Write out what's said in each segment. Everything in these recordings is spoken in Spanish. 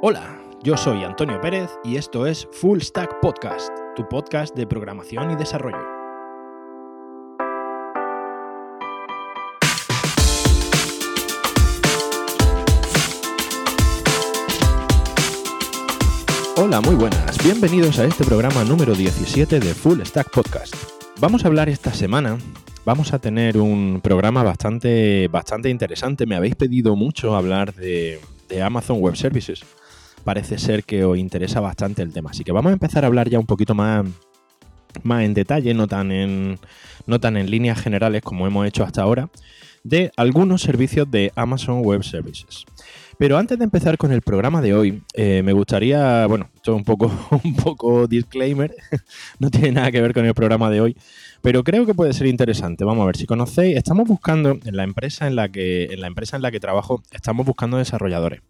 Hola, yo soy Antonio Pérez y esto es Full Stack Podcast, tu podcast de programación y desarrollo. Hola, muy buenas. Bienvenidos a este programa número 17 de Full Stack Podcast. Vamos a hablar esta semana vamos a tener un programa bastante, bastante interesante. Me habéis pedido mucho hablar de, Amazon Web Services. Parece ser que os interesa bastante el tema. Así que vamos a empezar a hablar ya un poquito más, más en detalle, no tan en, no tan en líneas generales como hemos hecho hasta ahora, de algunos servicios de Amazon Web Services. Pero antes de empezar con el programa de hoy, eh, me gustaría, bueno, esto es un poco, un poco disclaimer, no tiene nada que ver con el programa de hoy, pero creo que puede ser interesante. Vamos a ver si conocéis. Estamos buscando en la empresa en la que en la empresa en la que trabajo, estamos buscando desarrolladores.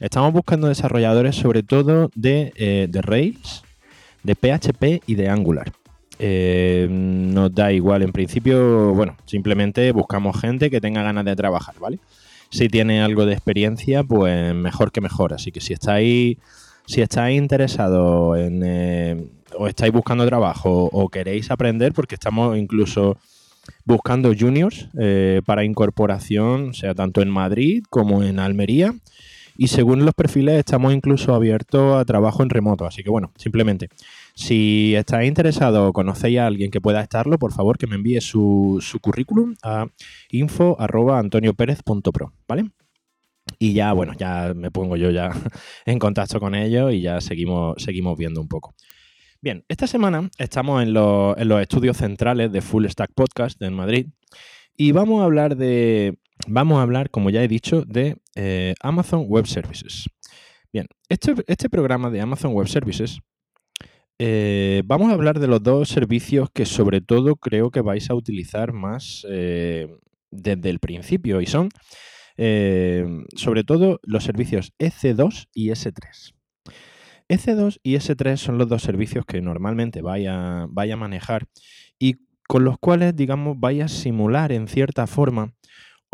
Estamos buscando desarrolladores sobre todo de, eh, Rails, de PHP y de Angular. Eh, nos da igual, en principio, bueno, simplemente buscamos gente que tenga ganas de trabajar, ¿vale? si tiene algo de experiencia, pues mejor que mejor. Así que si estáis, si estáis interesados en, eh, o estáis buscando trabajo o queréis aprender, porque estamos incluso buscando juniors para incorporación, sea tanto en Madrid como en Almería. Y según los perfiles estamos incluso abiertos a trabajo en remoto. Así que bueno, simplemente si estáis interesado o conocéis a alguien que pueda estarlo, por favor que me envíe su, currículum a info.antonioperez.pro, ¿vale? Y ya, bueno, ya me pongo yo ya en contacto con ellos y ya seguimos, seguimos viendo un poco. Bien, esta semana estamos en los, estudios centrales de Full Stack Podcast en Madrid y vamos a hablar de, vamos a hablar, como ya he dicho, de eh, Amazon Web Services. Bien, este, este programa de Amazon Web Services eh, vamos a hablar de los dos servicios que sobre todo creo que vais a utilizar más eh, desde el principio y son sobre todo los servicios EC2 y S3. EC2 y S3 son los dos servicios que normalmente vaya, vaya a manejar y con los cuales, digamos, vaya a simular en cierta forma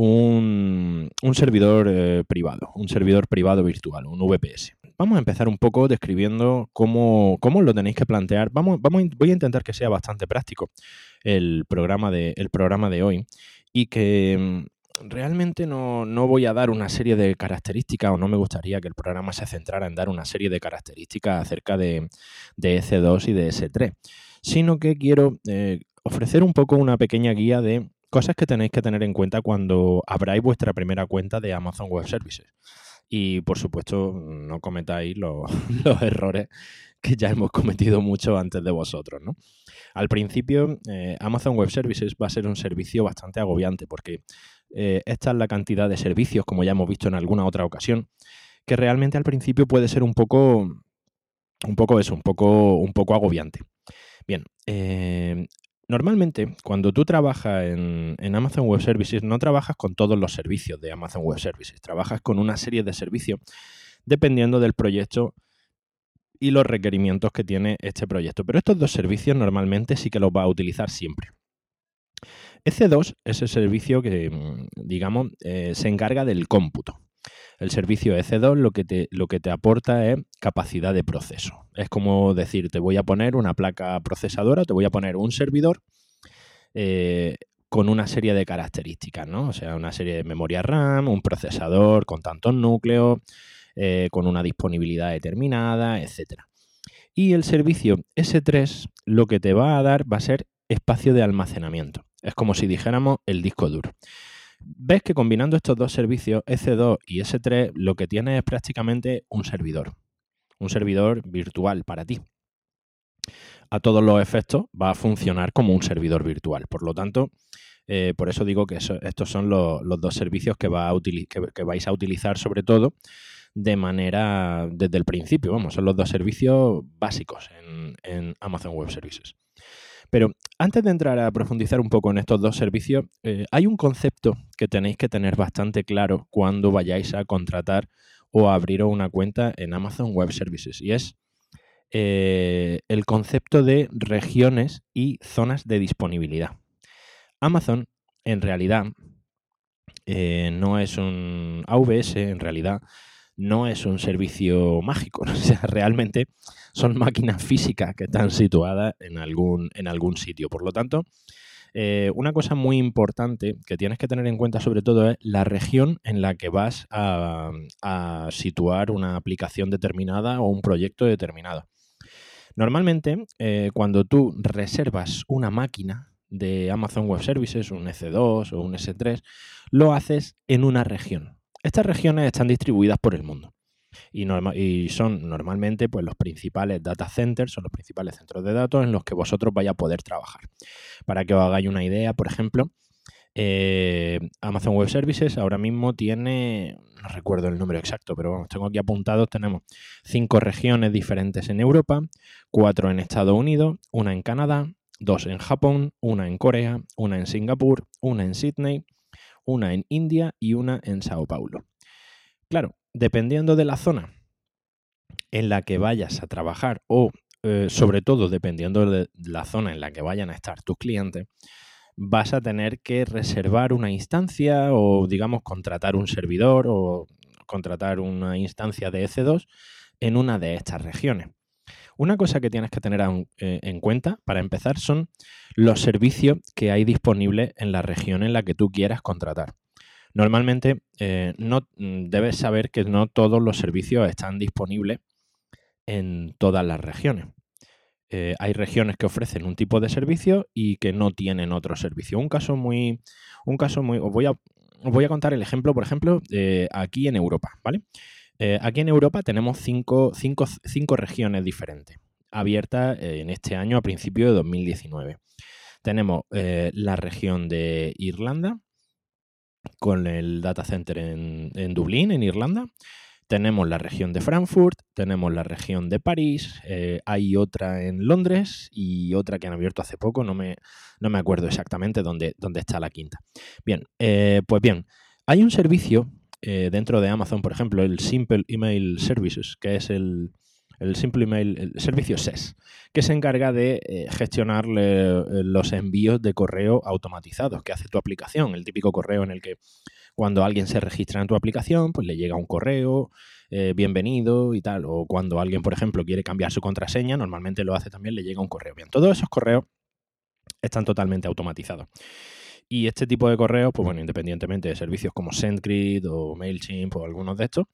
un, servidor privado, un servidor privado virtual, un VPS. Vamos a empezar un poco describiendo cómo, lo tenéis que plantear. Vamos, voy a intentar que sea bastante práctico el programa de, el programa de hoy y que mm, realmente no, voy a dar una serie de características o no me gustaría que el programa se centrara en dar una serie de características acerca de, de EC2 y de S3, sino que quiero eh, ofrecer un poco una pequeña guía de cosas que tenéis que tener en cuenta cuando abráis vuestra primera cuenta de Amazon Web Services. Y por supuesto, no cometáis los, errores que ya hemos cometido mucho antes de vosotros. ¿no? Al principio, eh, Amazon Web Services va a ser un servicio bastante agobiante porque eh, esta es la cantidad de servicios, como ya hemos visto en alguna otra ocasión, que realmente al principio puede ser un poco, un poco eso, un poco, un poco agobiante. Bien, eh, Normalmente, cuando tú trabajas en, Amazon Web Services, no trabajas con todos los servicios de Amazon Web Services, trabajas con una serie de servicios dependiendo del proyecto y los requerimientos que tiene este proyecto. Pero estos dos servicios normalmente sí que los va a utilizar siempre. EC2 es el servicio que, mm, digamos, eh, se encarga del cómputo. El servicio EC2 lo que, te, lo que te aporta es capacidad de proceso. Es como decir, te voy a poner una placa procesadora, te voy a poner un servidor eh, con una serie de características, ¿no? O sea, una serie de memoria RAM, un procesador con tantos núcleos, eh, con una disponibilidad determinada, etc. Y el servicio S3 lo que te va a dar va a ser espacio de almacenamiento. Es como si dijéramos el disco duro ves que combinando estos dos servicios, S2 y S3, lo que tienes es prácticamente un servidor. Un servidor virtual para ti. A todos los efectos va a funcionar como un servidor virtual. Por lo tanto, eh, por eso digo que estos son los, dos servicios que, vais a utilizar sobre todo de manera desde el principio. Vamos, son los dos servicios básicos en Amazon Web Services. Pero antes de entrar a profundizar un poco en estos dos servicios, eh, hay un concepto que tenéis que tener bastante claro cuando vayáis a contratar o a abrir una cuenta en Amazon Web Services y es eh, el concepto de regiones y zonas de disponibilidad. Amazon en realidad eh, no es un AVS, en realidad no es un servicio mágico. O sea, realmente son máquinas físicas que están situadas en algún, en algún sitio. Por lo tanto, eh, una cosa muy importante que tienes que tener en cuenta sobre todo es la región en la que vas a, situar una aplicación determinada o un proyecto determinado. Normalmente, eh, cuando tú reservas una máquina de Amazon Web Services, un S2 o un S3, lo haces en una región. Estas regiones están distribuidas por el mundo y, son normalmente pues, los principales data centers, son los principales centros de datos en los que vosotros vais a poder trabajar. Para que os hagáis una idea, por ejemplo, eh, Amazon Web Services ahora mismo tiene, no recuerdo el número exacto, pero vamos, tengo aquí apuntados, tenemos cinco regiones diferentes en Europa, cuatro en Estados Unidos, una en Canadá, dos en Japón, una en Corea, una en Singapur, una en Sydney, una en India y una en Sao Paulo. Claro, dependiendo de la zona en la que vayas a trabajar o eh, sobre todo dependiendo de la zona en la que vayan a estar tus clientes, vas a tener que reservar una instancia o digamos contratar un servidor o contratar una instancia de EC2 en una de estas regiones. Una cosa que tienes que tener eh, en cuenta para empezar son los servicios que hay disponibles en la región en la que tú quieras contratar. Normalmente eh, no mm, debes saber que no todos los servicios están disponibles en todas las regiones. Eh, hay regiones que ofrecen un tipo de servicio y que no tienen otro servicio. Un caso muy, un caso muy, os voy a, voy a contar el ejemplo, por ejemplo, aquí en Europa, ¿vale? Eh, aquí en Europa tenemos cinco, regiones diferentes, abiertas en este año a principio de 2019. Tenemos la región de Irlanda, con el data center en, Dublín, en Irlanda. Tenemos la región de Frankfurt, tenemos la región de París, eh, hay otra en Londres y otra que han abierto hace poco, no me, no me acuerdo exactamente dónde, dónde, está la quinta. Bien, eh, pues bien, hay un servicio eh, dentro de Amazon, por ejemplo, el Simple Email Services, que es el, Simple Email, el servicio SES, que se encarga de eh, gestionar eh, los envíos de correo automatizados que hace tu aplicación, el típico correo en el que cuando alguien se registra en tu aplicación, pues le llega un correo, bienvenido y tal, o cuando alguien, por ejemplo, quiere cambiar su contraseña, normalmente lo hace también, le llega un correo. Bien, todos esos correos están totalmente automatizados. Y este tipo de correos, pues bueno, independientemente de servicios como SendGrid o MailChimp o algunos de estos,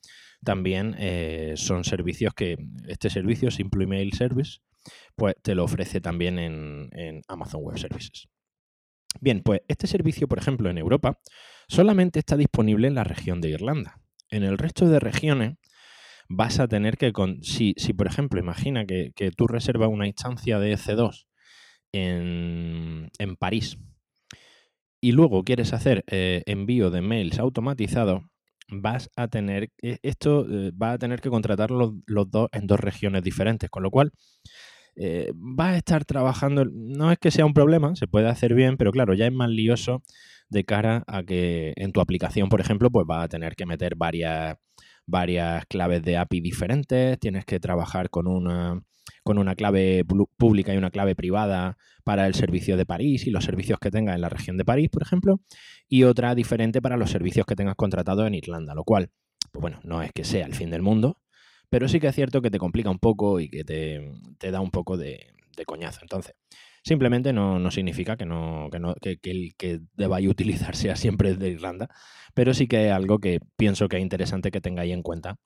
también eh, son servicios que este servicio, Simple Email Service, pues te lo ofrece también en, en Amazon Web Services. Bien, pues este servicio, por ejemplo, en Europa, solamente está disponible en la región de Irlanda. En el resto de regiones vas a tener que, si, si por ejemplo, imagina que, que, tú reservas una instancia de EC2 en, en París, y luego quieres hacer eh, envío de mails automatizados, vas a tener, e, esto eh, va a tener que contratar los, dos en dos regiones diferentes, con lo cual eh, vas a estar trabajando, no es que sea un problema, se puede hacer bien, pero claro, ya es más lioso de cara a que en tu aplicación, por ejemplo, pues vas a tener que meter varias, varias claves de API diferentes, tienes que trabajar con una con una clave pública y una clave privada para el servicio de París y los servicios que tengas en la región de París, por ejemplo, y otra diferente para los servicios que tengas contratados en Irlanda, lo cual, pues bueno, no es que sea el fin del mundo, pero sí que es cierto que te complica un poco y que te, da un poco de, coñazo. Entonces, simplemente no, significa que, no, que, no, que, el que debáis utilizar sea siempre de Irlanda, pero sí que es algo que pienso que es interesante que tengáis en cuenta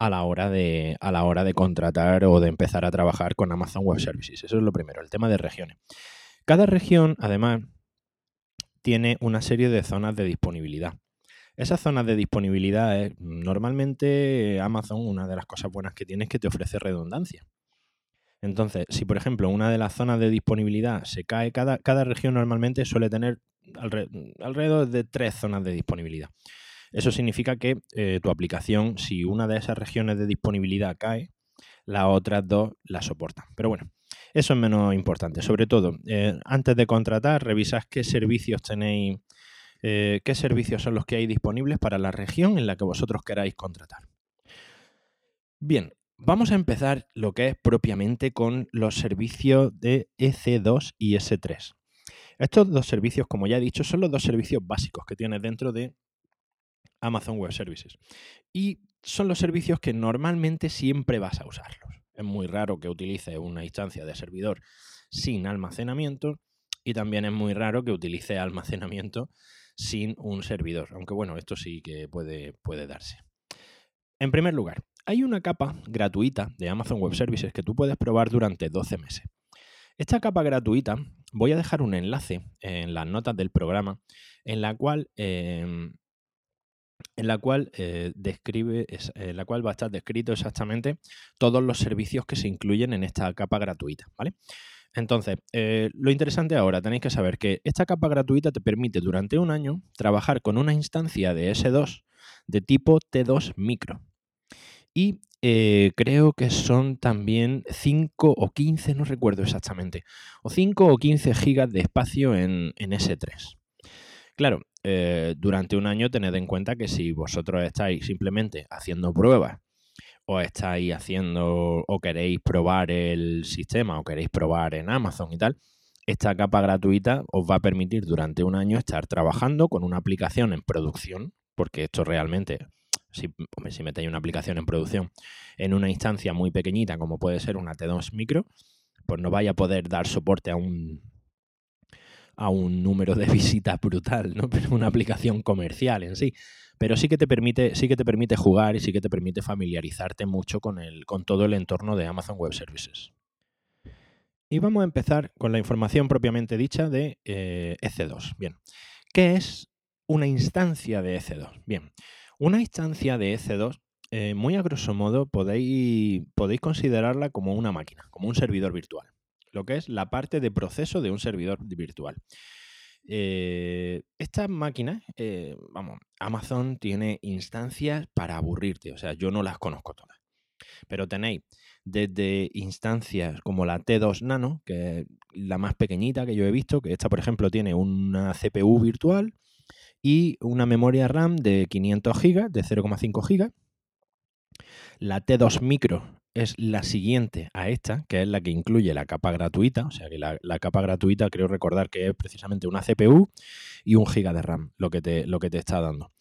a la hora de, a la hora de contratar o de empezar a trabajar con Amazon Web Services. Eso es lo primero, el tema de regiones. Cada región, además, tiene una serie de zonas de disponibilidad. Esas zonas de disponibilidad es, normalmente Amazon, una de las cosas buenas que tiene es que te ofrece redundancia. Entonces, si por ejemplo una de las zonas de disponibilidad se cae, cada, cada región normalmente suele tener alrededor de tres zonas de disponibilidad. Eso significa que eh, tu aplicación, si una de esas regiones de disponibilidad cae, las otras dos la soportan. Pero bueno, eso es menos importante. Sobre todo, eh, antes de contratar, revisad qué servicios tenéis, eh, qué servicios son los que hay disponibles para la región en la que vosotros queráis contratar. Bien, vamos a empezar lo que es propiamente con los servicios de EC2 y S3. Estos dos servicios, como ya he dicho, son los dos servicios básicos que tienes dentro de Amazon Web Services. Y son los servicios que normalmente siempre vas a usarlos. Es muy raro que utilices una instancia de servidor sin almacenamiento y también es muy raro que utilice almacenamiento sin un servidor, aunque bueno, esto sí que puede, puede darse. En primer lugar, hay una capa gratuita de Amazon Web Services que tú puedes probar durante 12 meses. Esta capa gratuita, voy a dejar un enlace en las notas del programa en la cual, em, en la cual eh, describe, en la cual va a estar descrito exactamente todos los servicios que se incluyen en esta capa gratuita, ¿vale? Entonces, eh, lo interesante ahora, tenéis que saber que esta capa gratuita te permite durante un año trabajar con una instancia de S2 de tipo T2 micro. Y eh, creo que son también 5 o 15, no recuerdo exactamente, o 5 o 15 gigas de espacio en, S3. Claro, eh, durante un año tened en cuenta que si vosotros estáis simplemente haciendo pruebas o estáis haciendo o queréis probar el sistema o queréis probar en Amazon y tal, esta capa gratuita os va a permitir durante un año estar trabajando con una aplicación en producción, porque esto realmente si, si metéis una aplicación en producción en una instancia muy pequeñita como puede ser una T2 micro, pues no vaya a poder dar soporte a un a un número de visitas brutal, ¿no? Pero una aplicación comercial en sí. Pero sí que te permite, sí que te permite jugar y sí que te permite familiarizarte mucho con, el, con todo el entorno de Amazon Web Services. Y vamos a empezar con la información propiamente dicha de eh, EC2. Bien, ¿qué es una instancia de EC2? Bien, una instancia de EC2, eh, muy a grosso modo, podéis, podéis considerarla como una máquina, como un servidor virtual, lo que es la parte de proceso de un servidor virtual. Eh, estas máquinas, eh, vamos, Amazon tiene instancias para aburrirte, o sea, yo no las conozco todas, pero tenéis desde instancias como la T2 Nano, que es la más pequeñita que yo he visto, que esta, por ejemplo, tiene una CPU virtual, y una memoria RAM de 500 GB, de 0,5 GB. La T2 Micro es la siguiente a esta, que es la que incluye la capa gratuita, o sea que la, capa gratuita creo recordar que es precisamente una CPU y un giga de RAM, lo que te, lo que te está dando.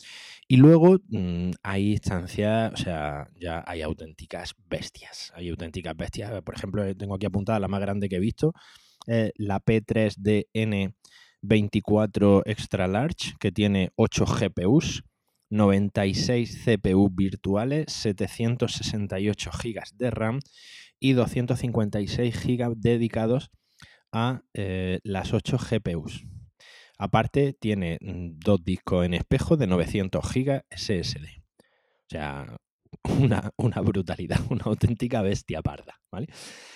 Y luego mm, hay instancias, o sea, ya hay auténticas bestias, hay auténticas bestias. Por ejemplo, tengo aquí apuntada la más grande que he visto, la P3DN 24 Extra Large, que tiene 8 GPUs, 96 CPU virtuales, 768 GB de RAM y 256 GB dedicados a eh, las 8 GPUs. Aparte, tiene mm, dos discos en espejo de 900 GB SSD. O sea, una, una, brutalidad, una auténtica bestia parda, ¿vale?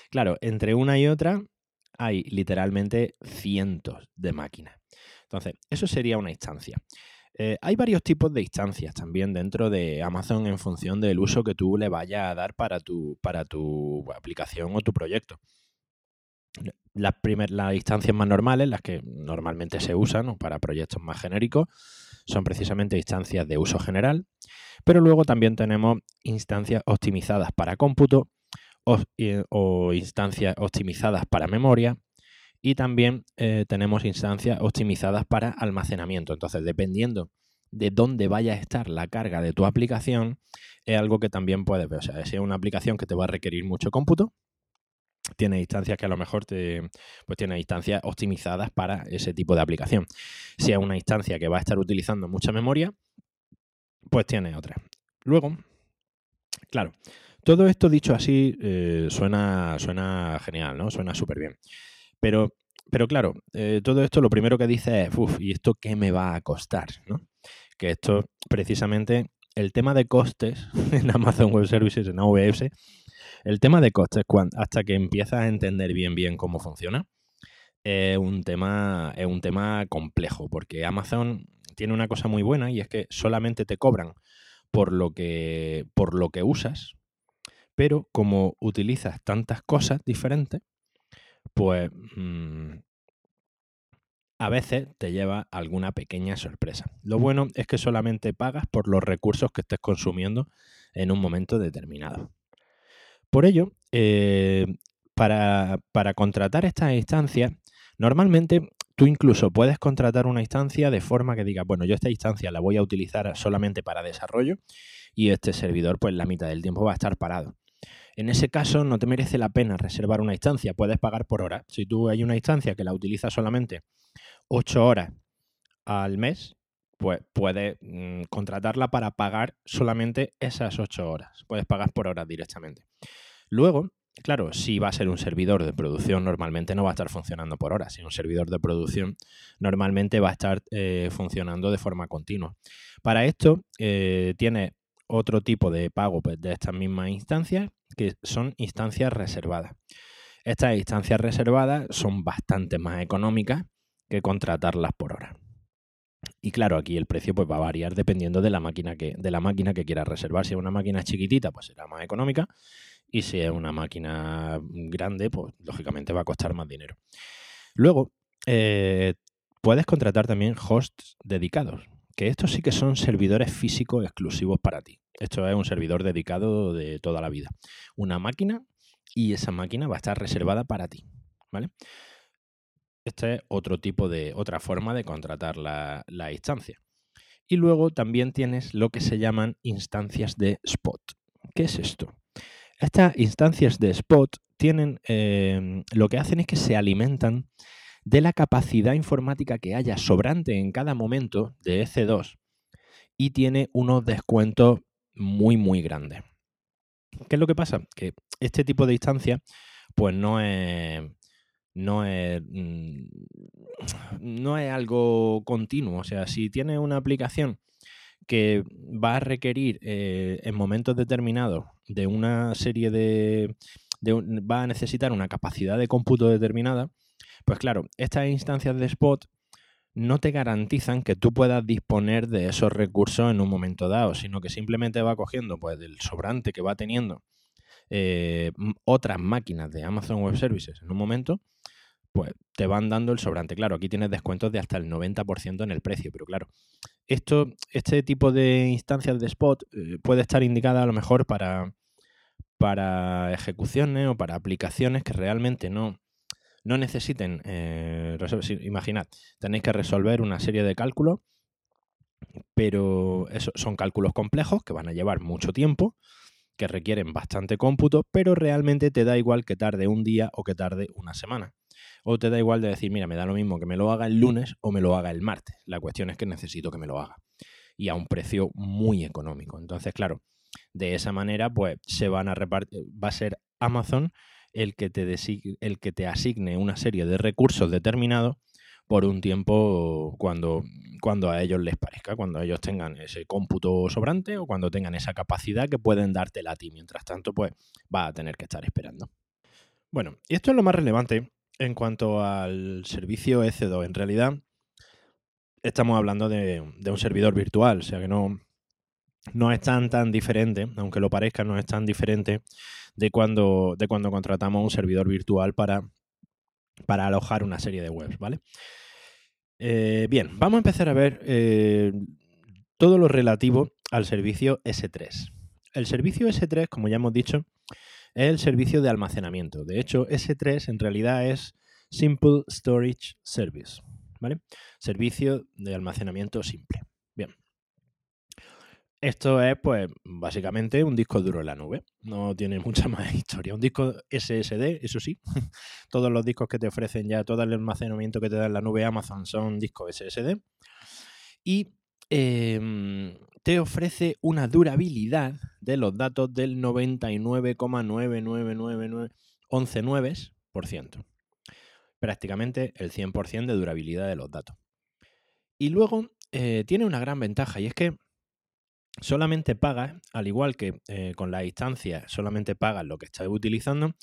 Claro, entre una y otra hay literalmente cientos de máquinas. Entonces, eso sería una instancia. Eh, hay varios tipos de instancias también dentro de Amazon en función del uso que tú le vayas a dar para tu, para tu aplicación o tu proyecto. Las, las instancias más normales, las que normalmente se usan para proyectos más genéricos, son precisamente instancias de uso general, pero luego también tenemos instancias optimizadas para cómputo o, instancias optimizadas para memoria y también eh, tenemos instancias optimizadas para almacenamiento. Entonces, dependiendo de dónde vaya a estar la carga de tu aplicación, es algo que también puedes ver. O sea, si es una aplicación que te va a requerir mucho cómputo, tiene instancias que a lo mejor te, pues tiene instancias optimizadas para ese tipo de aplicación. Si es una instancia que va a estar utilizando mucha memoria, pues tiene otra. Luego, claro, todo esto dicho así eh, suena, suena genial, ¿no? Suena súper bien. Pero, pero claro, eh, todo esto lo primero que dice es, uff, ¿y esto qué me va a costar? ¿no? Que esto, precisamente, el tema de costes en Amazon Web Services, en AWS, el tema de costes, hasta que empiezas a entender bien bien cómo funciona, es un tema, es un tema complejo, porque Amazon tiene una cosa muy buena y es que solamente te cobran por lo que, por lo que usas, pero como utilizas tantas cosas diferentes, pues mm, a veces te lleva alguna pequeña sorpresa. Lo bueno es que solamente pagas por los recursos que estés consumiendo en un momento determinado. Por ello, eh, para, para, contratar estas instancias, normalmente tú incluso puedes contratar una instancia de forma que diga, bueno, yo esta instancia la voy a utilizar solamente para desarrollo y este servidor pues la mitad del tiempo va a estar parado. En ese caso no te merece la pena reservar una instancia, puedes pagar por hora. Si tú hay una instancia que la utilizas solamente 8 horas al mes, pues puedes mm, contratarla para pagar solamente esas 8 horas. Puedes pagar por horas directamente. Luego, claro, si va a ser un servidor de producción, normalmente no va a estar funcionando por horas. Si un servidor de producción normalmente va a estar eh, funcionando de forma continua. Para esto, eh, tiene otro tipo de pago pues, de estas mismas instancias, que son instancias reservadas. Estas instancias reservadas son bastante más económicas que contratarlas por hora. Y claro, aquí el precio pues, va a variar dependiendo de la máquina que, de la máquina que quieras reservar. Si es una máquina chiquitita, pues será más económica. Y si es una máquina grande, pues lógicamente va a costar más dinero. Luego, eh, puedes contratar también hosts dedicados, que estos sí que son servidores físicos exclusivos para ti. Esto es un servidor dedicado de toda la vida. Una máquina y esa máquina va a estar reservada para ti. ¿Vale? Este es otro tipo de, otra forma de contratar la, instancia. Y luego también tienes lo que se llaman instancias de spot. ¿Qué es esto? Estas instancias de spot tienen, em, lo que hacen es que se alimentan de la capacidad informática que haya sobrante en cada momento de EC2 y tiene unos descuentos muy, muy grandes. ¿Qué es lo que pasa? Que este tipo de instancia, pues no es, no es, mm, no es algo continuo. O sea, si tienes una aplicación que va a requerir eh, en momentos determinados de una serie de, de va a necesitar una capacidad de cómputo determinada, pues claro, estas instancias de spot no te garantizan que tú puedas disponer de esos recursos en un momento dado, sino que simplemente va cogiendo pues del sobrante que va teniendo eh, otras máquinas de Amazon Web Services en un momento, pues te van dando el sobrante. Claro, aquí tienes descuentos de hasta el 90% en el precio, pero claro, esto, este tipo de instancias de spot eh, puede estar indicada a lo mejor para, para ejecuciones o para aplicaciones que realmente no, no necesiten, eh, imaginad, tenéis que resolver una serie de cálculos, pero eso, son cálculos complejos que van a llevar mucho tiempo, que requieren bastante cómputo, pero realmente te da igual que tarde un día o que tarde una semana. O te da igual de decir, mira, me da lo mismo que me lo haga el lunes o me lo haga el martes. La cuestión es que necesito que me lo haga. Y a un precio muy económico. Entonces, claro, de esa manera, pues se van a repartir, va a ser Amazon el que te, el que te asigne una serie de recursos determinados por un tiempo cuando, cuando a ellos les parezca, cuando ellos tengan ese cómputo sobrante o cuando tengan esa capacidad que pueden dártela a ti. Mientras tanto, pues va a tener que estar esperando. Bueno, y esto es lo más relevante en cuanto al servicio EC2. En realidad, estamos hablando de, de un servidor virtual, o sea que no, no es tan tan diferente, aunque lo parezca, no es tan diferente de cuando, de cuando contratamos un servidor virtual para, para alojar una serie de webs, ¿vale? Eh, bien, vamos a empezar a ver eh, todo lo relativo al servicio S3. El servicio S3, como ya hemos dicho, es el servicio de almacenamiento. De hecho, S3 en realidad es Simple Storage Service, ¿vale? Servicio de almacenamiento simple. Esto es, pues, básicamente un disco duro en la nube. No tiene mucha más historia. Un disco SSD, eso sí. Todos los discos que te ofrecen ya, todo el almacenamiento que te da en la nube Amazon son discos SSD. Y em, te ofrece una durabilidad de los datos del 99,9999119%. Prácticamente el 100% de durabilidad de los datos. Y luego eh, tiene una gran ventaja y es que solamente pagas, al igual que eh, con la instancia, solamente pagas lo que estás utilizando,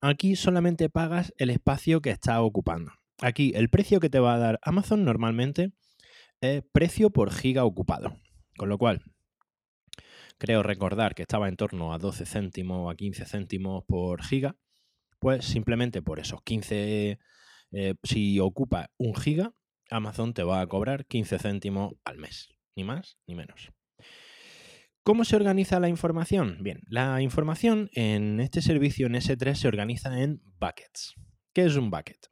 aquí solamente pagas el espacio que estás ocupando. Aquí el precio que te va a dar Amazon normalmente es precio por giga ocupado. Con lo cual, creo recordar que estaba en torno a 12 céntimos a 15 céntimos por giga. Pues simplemente por esos 15, eh, si ocupa un giga, Amazon te va a cobrar 15 céntimos al mes. Ni más ni menos. ¿Cómo se organiza la información? Bien, la información en este servicio en S3 se organiza en buckets. ¿Qué es un bucket?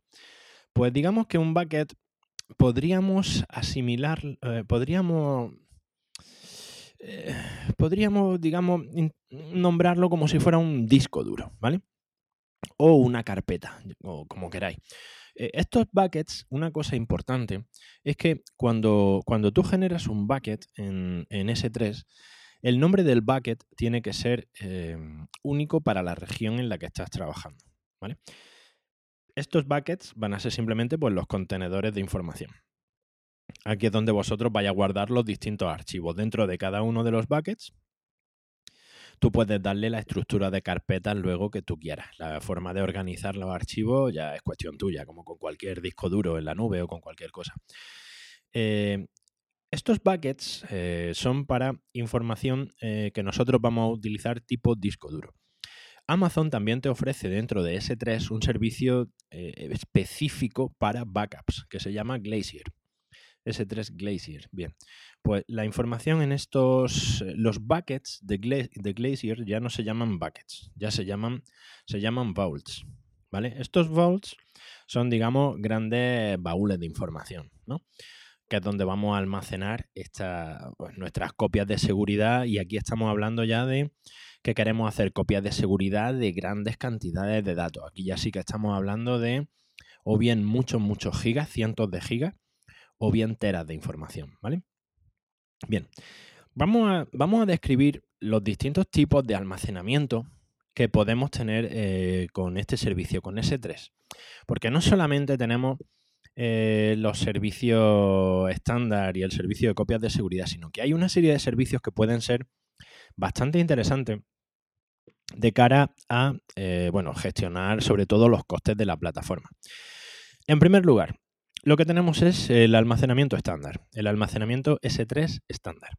Pues digamos que un bucket podríamos asimilar, eh, podríamos, eh, podríamos, digamos, nombrarlo como si fuera un disco duro, ¿vale? O una carpeta, o como queráis. Eh, estos buckets, una cosa importante es que cuando, cuando tú generas un bucket en, S3, el nombre del bucket tiene que ser único para la región en la que estás trabajando. Estos buckets van a ser simplemente pues, los contenedores de información. Aquí es donde vosotros vais a guardar los distintos archivos. Dentro de cada uno de los buckets, tú puedes darle la estructura de carpetas luego que tú quieras. La forma de organizar los archivos ya es cuestión tuya, como con cualquier disco duro en la nube o con cualquier cosa. Eh, estos buckets eh, son para información eh, que nosotros vamos a utilizar tipo disco duro. Amazon también te ofrece dentro de S3 un servicio eh, específico para backups que se llama Glacier. S3 Glacier. Bien, pues la información en estos, los buckets de, Glacier ya no se llaman buckets, ya se llaman, se llaman vaults. ¿Vale? Estos vaults son, digamos, grandes baúles de información, ¿no? Que es donde vamos a almacenar pues, nuestras copias de seguridad y aquí estamos hablando ya de que queremos hacer copias de seguridad de grandes cantidades de datos. Aquí ya sí que estamos hablando de o bien muchos, muchos gigas, cientos de gigas, o bien teras de información, ¿vale? Bien, vamos a, vamos a describir los distintos tipos de almacenamiento que podemos tener eh, con este servicio, con S3. Porque no solamente tenemos eh, los servicios estándar y el servicio de copias de seguridad, sino que hay una serie de servicios que pueden ser bastante interesante de cara a eh, bueno, gestionar sobre todo los costes de la plataforma. En primer lugar, lo que tenemos es el almacenamiento estándar, el almacenamiento S3 estándar.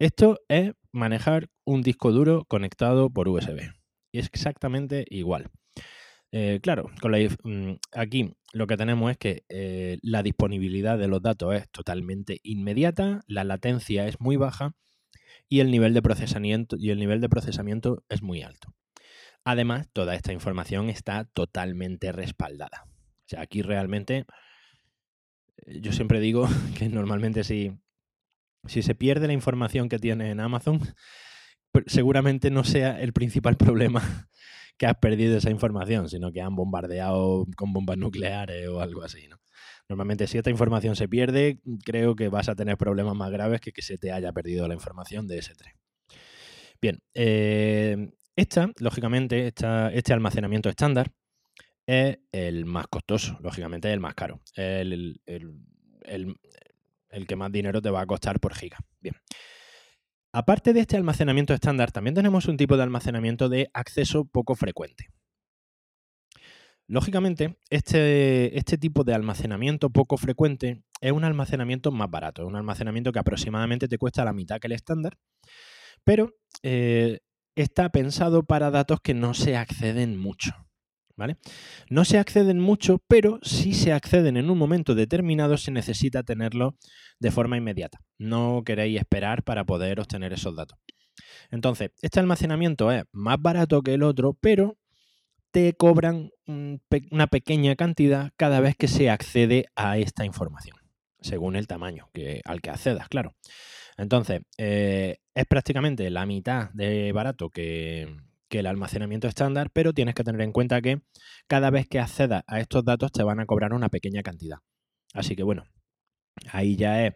Esto es manejar un disco duro conectado por USB. Y es exactamente igual. Eh, claro, mm, aquí lo que tenemos es que eh, la disponibilidad de los datos es totalmente inmediata, la latencia es muy baja y el nivel de procesamiento, y el nivel de procesamiento es muy alto. Además, toda esta información está totalmente respaldada. O sea, aquí realmente eh, yo siempre digo que normalmente si, si se pierde la información que tiene en Amazon, seguramente no sea el principal problema que has perdido esa información, sino que han bombardeado con bombas nucleares o algo así, ¿no? Normalmente si esta información se pierde, creo que vas a tener problemas más graves que que se te haya perdido la información de ese tren. Bien, eh, esta, lógicamente, este almacenamiento estándar es el más costoso, lógicamente es el más caro, el, el, que más dinero te va a costar por giga. Bien. Aparte de este almacenamiento estándar, también tenemos un tipo de almacenamiento de acceso poco frecuente. Lógicamente, este, este, tipo de almacenamiento poco frecuente es un almacenamiento más barato, es un almacenamiento que aproximadamente te cuesta la mitad que el estándar, pero eh, está pensado para datos que no se acceden mucho. ¿Vale? No se acceden mucho, pero si se acceden en un momento determinado se necesita tenerlo de forma inmediata. No queréis esperar para poder obtener esos datos. Entonces, este almacenamiento es más barato que el otro, pero te cobran una pequeña cantidad cada vez que se accede a esta información, según el tamaño que, al que accedas, claro. Entonces, eh, es prácticamente la mitad de barato que, el almacenamiento estándar, pero tienes que tener en cuenta que cada vez que accedas a estos datos te van a cobrar una pequeña cantidad. Así que bueno, ahí ya es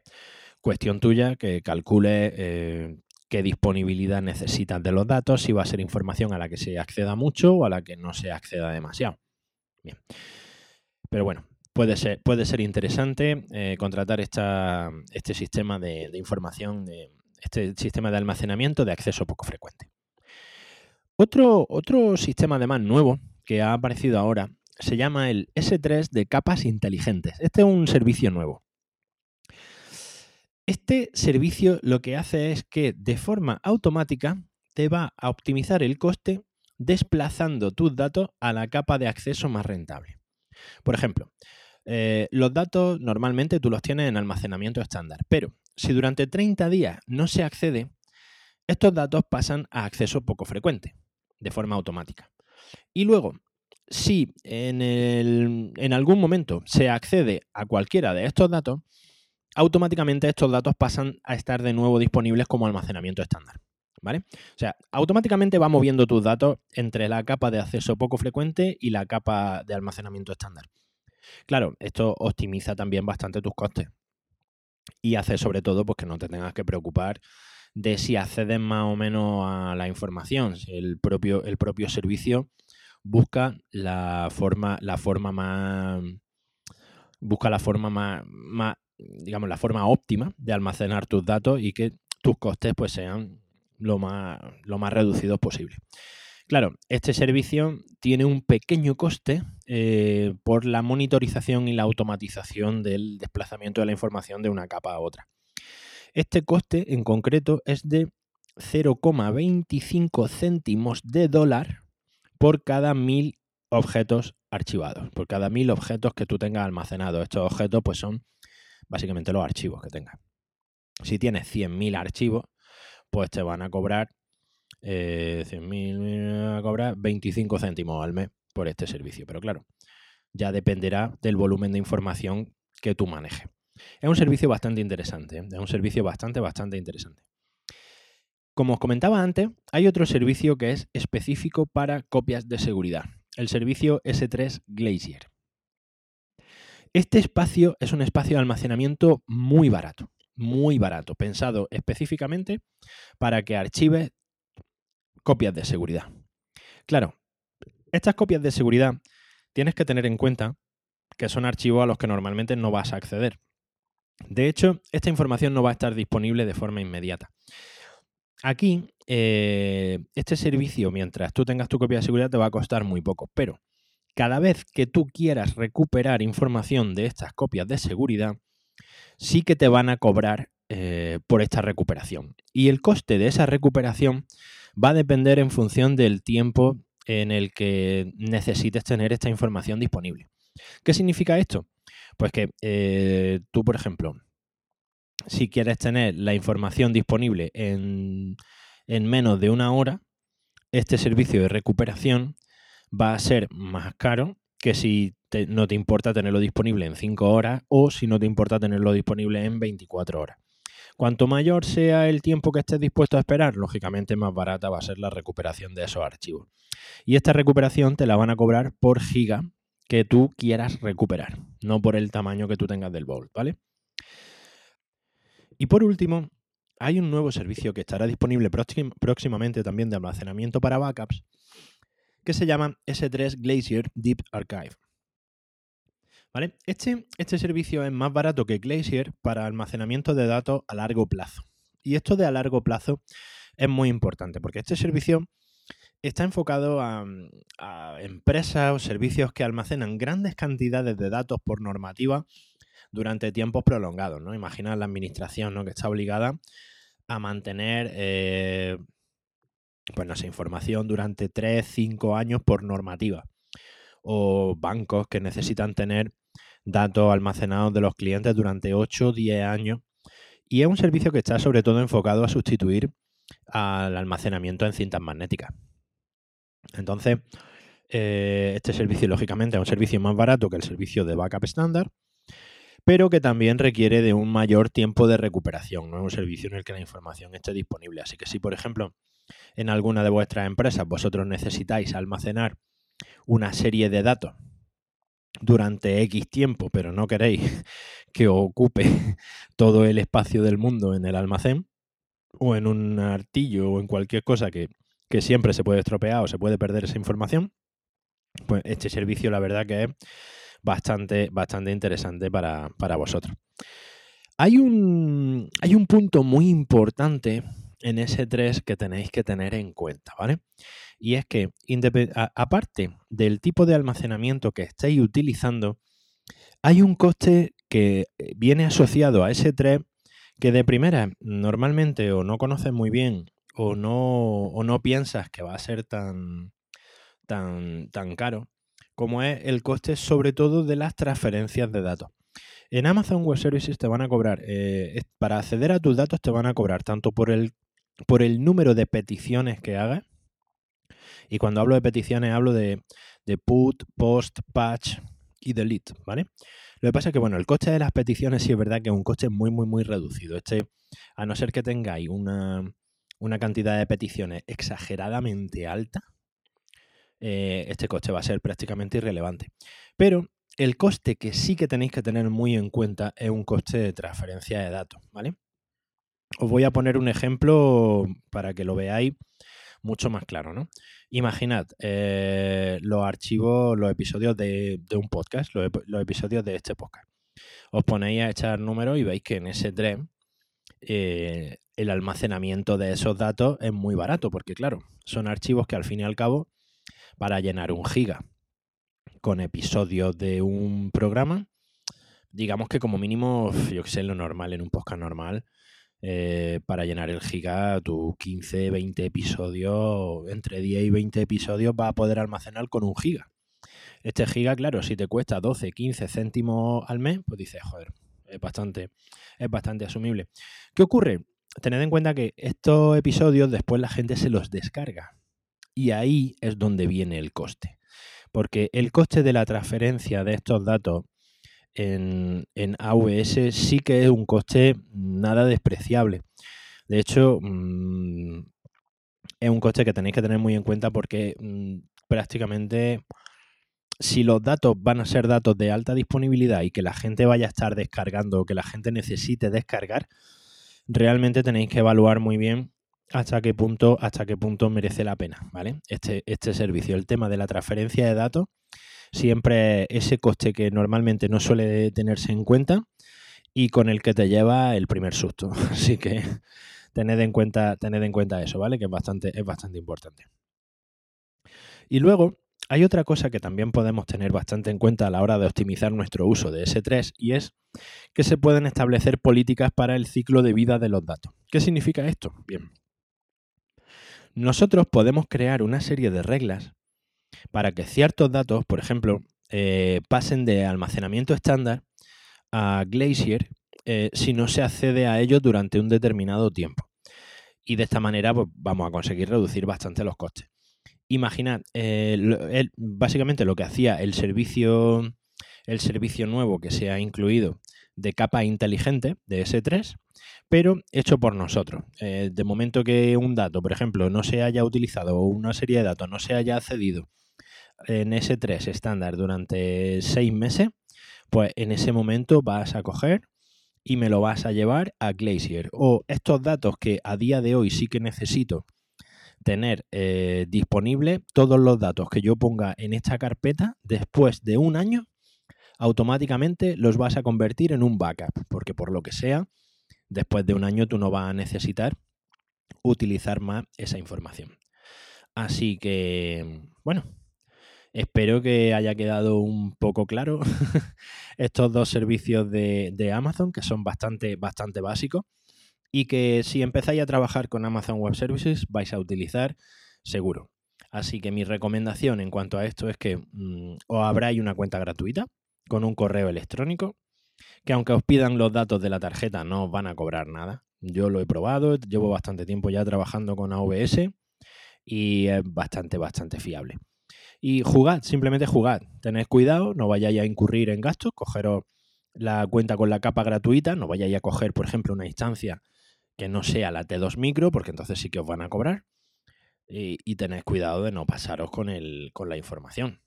cuestión tuya que calcule eh, qué disponibilidad necesitas de los datos, si va a ser información a la que se acceda mucho o a la que no se acceda demasiado. Bien. Pero bueno, puede ser, puede ser interesante eh, contratar este sistema de, información, este sistema de almacenamiento de acceso poco frecuente. Otro, otro sistema además nuevo que ha aparecido ahora se llama el S3 de capas inteligentes. Este es un servicio nuevo. Este servicio lo que hace es que de forma automática te va a optimizar el coste desplazando tus datos a la capa de acceso más rentable. Por ejemplo, eh, los datos normalmente tú los tienes en almacenamiento estándar, pero si durante 30 días no se accede, estos datos pasan a acceso poco frecuente, de forma automática. Y luego, si en, en algún momento se accede a cualquiera de estos datos, automáticamente estos datos pasan a estar de nuevo disponibles como almacenamiento estándar. ¿Vale? O sea, automáticamente va moviendo tus datos entre la capa de acceso poco frecuente y la capa de almacenamiento estándar. Claro, esto optimiza también bastante tus costes y hace sobre todo pues, que no te tengas que preocupar de si accedes más o menos a la información. El propio, el propio servicio busca la forma, la forma más. Busca la forma más, más, digamos, la forma óptima de almacenar tus datos y que tus costes pues sean lo más, lo más reducidos posible. Claro, este servicio tiene un pequeño coste eh, por la monitorización y la automatización del desplazamiento de la información de una capa a otra. Este coste en concreto es de 0,25 céntimos de dólar por cada mil objetos archivados, por cada mil objetos que tú tengas almacenados. Estos objetos pues son básicamente los archivos que tengas. Si tienes 100.000 archivos, pues te van a cobrar eh, 100.000, a cobrar 25 céntimos al mes por este servicio. Pero claro, ya dependerá del volumen de información que tú manejes. Es un servicio bastante interesante, es un servicio bastante, bastante interesante. Como os comentaba antes, hay otro servicio que es específico para copias de seguridad, el servicio S3 Glacier. Este espacio es un espacio de almacenamiento muy barato, muy barato, pensado específicamente para que archives copias de seguridad. Claro, estas copias de seguridad tienes que tener en cuenta que son archivos a los que normalmente no vas a acceder. De hecho, esta información no va a estar disponible de forma inmediata. Aquí, eh, este servicio, mientras tú tengas tu copia de seguridad, te va a costar muy poco, pero cada vez que tú quieras recuperar información de estas copias de seguridad, sí que te van a cobrar eh, por esta recuperación. Y el coste de esa recuperación va a depender en función del tiempo en el que necesites tener esta información disponible. ¿Qué significa esto? Pues que eh, tú, por ejemplo, si quieres tener la información disponible en, menos de una hora, este servicio de recuperación va a ser más caro que si no te importa tenerlo disponible en 5 horas o si no te importa tenerlo disponible en 24 horas. Cuanto mayor sea el tiempo que estés dispuesto a esperar, lógicamente más barata va a ser la recuperación de esos archivos. Y esta recuperación te la van a cobrar por giga que tú quieras recuperar, no por el tamaño que tú tengas del Vault, ¿vale? Y por último, hay un nuevo servicio que estará disponible próximamente también de almacenamiento para backups, que se llama S3 Glacier Deep Archive. ¿Vale? Este, este servicio es más barato que Glacier para almacenamiento de datos a largo plazo. Y esto de a largo plazo es muy importante porque este servicio está enfocado a, a, empresas o servicios que almacenan grandes cantidades de datos por normativa durante tiempos prolongados. ¿no? Imagina la administración ¿no? que está obligada a mantener eh, pues no información durante 3, 5 años por normativa. O bancos que necesitan tener datos almacenados de los clientes durante 8 o 10 años. Y es un servicio que está sobre todo enfocado a sustituir al almacenamiento en cintas magnéticas. Entonces, eh, este servicio, lógicamente, es un servicio más barato que el servicio de backup estándar, pero que también requiere de un mayor tiempo de recuperación. No es un servicio en el que la información esté disponible. Así que si, por ejemplo, en alguna de vuestras empresas vosotros necesitáis almacenar una serie de datos durante X tiempo, pero no queréis que ocupe todo el espacio del mundo en el almacén o en un artillo o en cualquier cosa que, siempre se puede estropear o se puede perder esa información, pues este servicio la verdad que es bastante, bastante interesante para, para vosotros. Hay un, hay un punto muy importante en ese 3 que tenéis que tener en cuenta, ¿vale? Y es que, aparte del tipo de almacenamiento que estáis utilizando, hay un coste que eh, viene asociado a ese 3 que de primera normalmente o no conoces muy bien o no, o no piensas que va a ser tan, tan, tan caro, como es el coste sobre todo de las transferencias de datos. En Amazon Web Services te van a cobrar, eh, para acceder a tus datos te van a cobrar tanto por el por el número de peticiones que hagas. Y cuando hablo de peticiones hablo de, de put, post, patch y delete, ¿vale? Lo que pasa es que, bueno, el coste de las peticiones sí es verdad que es un coste muy, muy, muy reducido. Este, a no ser que tengáis una, una cantidad de peticiones exageradamente alta, eh, este coste va a ser prácticamente irrelevante. Pero el coste que sí que tenéis que tener muy en cuenta es un coste de transferencia de datos, ¿vale? Os voy a poner un ejemplo para que lo veáis mucho más claro, ¿no? Imaginad eh, los archivos, los episodios de, un podcast, los, episodios de este podcast. Os ponéis a echar números y veis que en ese tren eh, el almacenamiento de esos datos es muy barato, porque claro, son archivos que al fin y al cabo, para llenar un giga con episodios de un programa, digamos que como mínimo, yo que sé, lo normal, en un podcast normal, eh, para llenar el giga, tus 15, 20 episodios, entre 10 y 20 episodios va a poder almacenar con un giga. Este giga, claro, si te cuesta 12, 15 céntimos al mes, pues dices, joder, es bastante, es bastante asumible. ¿Qué ocurre? Tened en cuenta que estos episodios después la gente se los descarga. Y ahí es donde viene el coste. Porque el coste de la transferencia de estos datos en, en AWS sí que es un coste nada despreciable. De hecho, mm, es un coste que tenéis que tener muy en cuenta porque mm, prácticamente si los datos van a ser datos de alta disponibilidad y que la gente vaya a estar descargando o que la gente necesite descargar, realmente tenéis que evaluar muy bien hasta qué punto, hasta qué punto merece la pena, ¿vale? Este, este servicio. El tema de la transferencia de datos siempre ese coste que normalmente no suele tenerse en cuenta y con el que te lleva el primer susto. Así que tened en cuenta, tened en cuenta eso, ¿vale? Que es bastante, es bastante importante. Y luego hay otra cosa que también podemos tener bastante en cuenta a la hora de optimizar nuestro uso de S3 y es que se pueden establecer políticas para el ciclo de vida de los datos. ¿Qué significa esto? Bien. Nosotros podemos crear una serie de reglas para que ciertos datos, por ejemplo, eh, pasen de almacenamiento estándar a Glacier eh, si no se accede a ellos durante un determinado tiempo. Y de esta manera pues, vamos a conseguir reducir bastante los costes. Imaginad, eh, básicamente lo que hacía el servicio, el servicio nuevo que se ha incluido de capa inteligente de S3, pero hecho por nosotros. de momento que un dato, por ejemplo, no se haya utilizado o una serie de datos no se haya accedido en S3 estándar durante seis meses, pues en ese momento vas a coger y me lo vas a llevar a Glacier. O estos datos que a día de hoy sí que necesito tener eh, disponible, todos los datos que yo ponga en esta carpeta, después de un año, automáticamente los vas a convertir en un backup, porque por lo que sea, después de un año tú no vas a necesitar utilizar más esa información. Así que, bueno, Espero que haya quedado un poco claro estos dos servicios de, Amazon, que son bastante, bastante básicos, y que si empezáis a trabajar con Amazon Web Services vais a utilizar seguro. Así que mi recomendación en cuanto a esto es que mm, os abráis una cuenta gratuita con un correo electrónico, que aunque os pidan los datos de la tarjeta no os van a cobrar nada. Yo lo he probado, llevo bastante tiempo ya trabajando con AWS y es bastante, bastante fiable. Y jugad, simplemente jugad. Tened cuidado, no vayáis a incurrir en gastos, cogeros la cuenta con la capa gratuita, no vayáis a coger, por ejemplo, una instancia que no sea la T2 micro, porque entonces sí que os van a cobrar. Y, y tened cuidado de no pasaros con, el, con la información.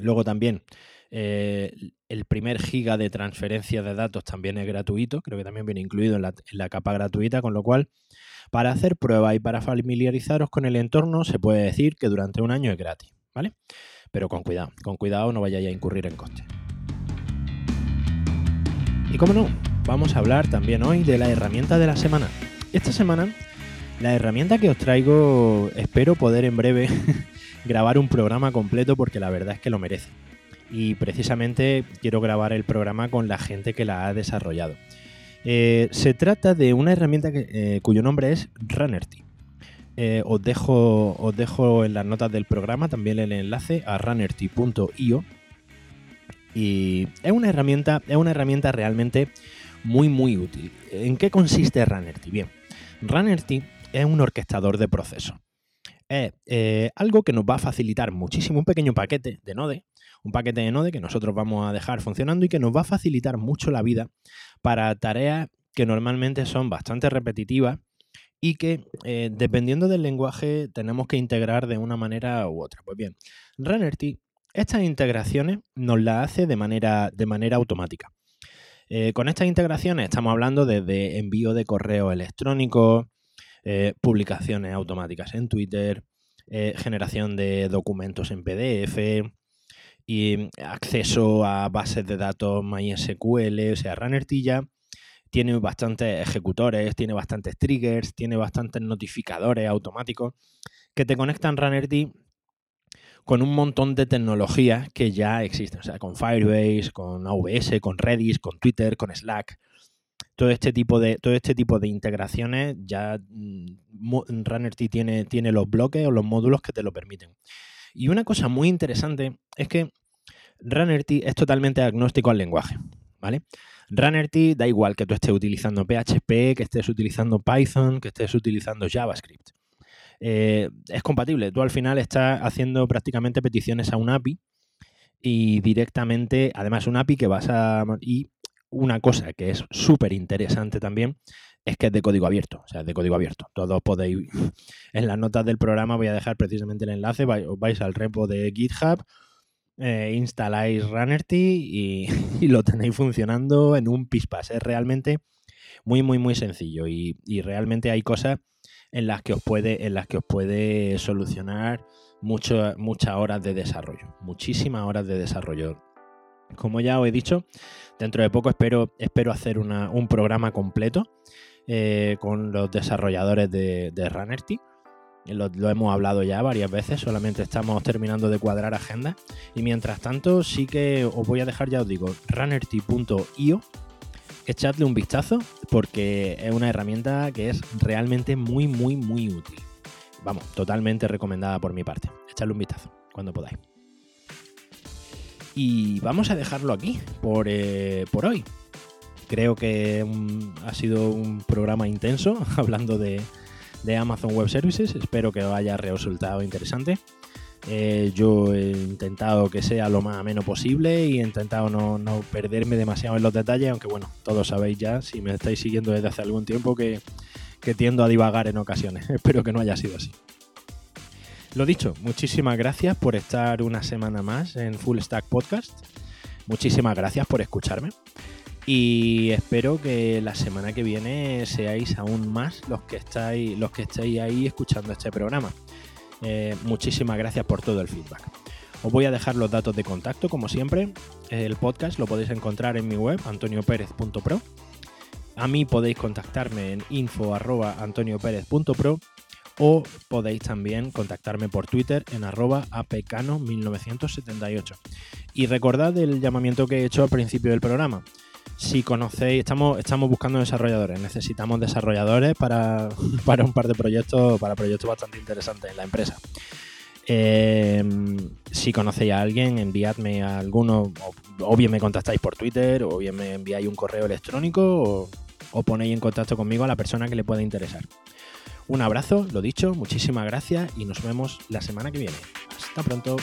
Luego también, eh, el primer giga de transferencia de datos también es gratuito, creo que también viene incluido en la, en la, capa gratuita, con lo cual, para hacer pruebas y para familiarizaros con el entorno, se puede decir que durante un año es gratis. ¿vale? Pero con cuidado, con cuidado no vayáis a incurrir en coste. Y como no, vamos a hablar también hoy de la herramienta de la semana. Esta semana, la herramienta que os traigo, espero poder en breve grabar un programa completo porque la verdad es que lo merece. Y precisamente quiero grabar el programa con la gente que la ha desarrollado. Eh, se trata de una herramienta eh, cuyo nombre es Runnerty. Eh, os, dejo, os dejo en las notas del programa también el enlace a runnerty.io. Y es una herramienta, es una herramienta realmente muy muy útil. ¿En qué consiste Runnerty? Bien, Runnerty es un orquestador de procesos. es eh, algo que nos va a facilitar muchísimo un pequeño paquete de Node, un paquete de Node que nosotros vamos a dejar funcionando y que nos va a facilitar mucho la vida para tareas que normalmente son bastante repetitivas y que eh, dependiendo del lenguaje tenemos que integrar de una manera u otra. Pues bien, RunnerT estas integraciones nos las hace de manera, de manera automática. Eh, con estas integraciones estamos hablando desde envío de correo electrónico, eh, publicaciones automáticas en Twitter, generación de documentos en PDF y acceso a bases de datos MySQL, o sea, RunnerT ya tiene bastantes ejecutores, tiene bastantes triggers, tiene bastantes notificadores automáticos que te conectan RunnerD con un montón de tecnologías que ya existen, o sea, con Firebase, con AWS, con Redis, con Twitter, con Slack. Todo este tipo de, todo este tipo de integraciones ya mm, RunnerD tiene, tiene los bloques o los módulos que te lo permiten. Y una cosa muy interesante es que RunnerD es totalmente agnóstico al lenguaje, ¿vale? RunnerT da igual que tú estés utilizando PHP, que estés utilizando Python, que estés utilizando JavaScript. Eh, es compatible. Tú al final estás haciendo prácticamente peticiones a un API y directamente, además un API que vas a... Y una cosa que es súper interesante también es que es de código abierto, o sea, de código abierto. Todos podéis, en las notas del programa voy a dejar precisamente el enlace, vais al repo de GitHub eh, instaláis RunnerT y, lo tenéis funcionando en un pispas. Es realmente muy, muy, muy sencillo y, realmente hay cosas en las que os puede, en las que os puede solucionar muchas horas de desarrollo, muchísimas horas de desarrollo. Como ya os he dicho, dentro de poco espero, espero hacer un programa completo eh, con los desarrolladores de, de RunnerT lo, hemos hablado ya varias veces, solamente estamos terminando de cuadrar agenda. Y mientras tanto, sí que os voy a dejar, ya os digo, runnerty.io. Echadle un vistazo porque es una herramienta que es realmente muy, muy, muy útil. Vamos, totalmente recomendada por mi parte. Echadle un vistazo cuando podáis. Y vamos a dejarlo aquí por, eh, por hoy. Creo que ha sido un programa intenso hablando de, de Amazon Web Services. Espero que os haya resultado interesante. Eh, yo he intentado que sea lo más ameno posible y he intentado no, perderme demasiado en los detalles, aunque bueno, todos sabéis ya, si me estáis siguiendo desde hace algún tiempo, que, que tiendo a divagar en ocasiones. Espero que no haya sido así. Lo dicho, muchísimas gracias por estar una semana más en Full Stack Podcast. Muchísimas gracias por escucharme. Y espero que la semana que viene seáis aún más los que estáis, los que estáis ahí escuchando este programa. Eh, muchísimas gracias por todo el feedback. Os voy a dejar los datos de contacto, como siempre. El podcast lo podéis encontrar en mi web, antonioperez.pro. A mí podéis contactarme en info.antonioperez.pro o podéis también contactarme por Twitter en arroba apecano1978. Y recordad el llamamiento que he hecho al principio del programa si conocéis, estamos, estamos buscando desarrolladores, necesitamos desarrolladores para, un par de proyectos, para proyectos bastante interesantes en la empresa. Em, si conocéis a alguien, enviadme a alguno, o, bien me contactáis por Twitter, o bien me enviáis un correo electrónico, o ponéis en contacto conmigo a la persona que le pueda interesar. Un abrazo, lo dicho, muchísimas gracias y nos vemos la semana que viene. Hasta pronto.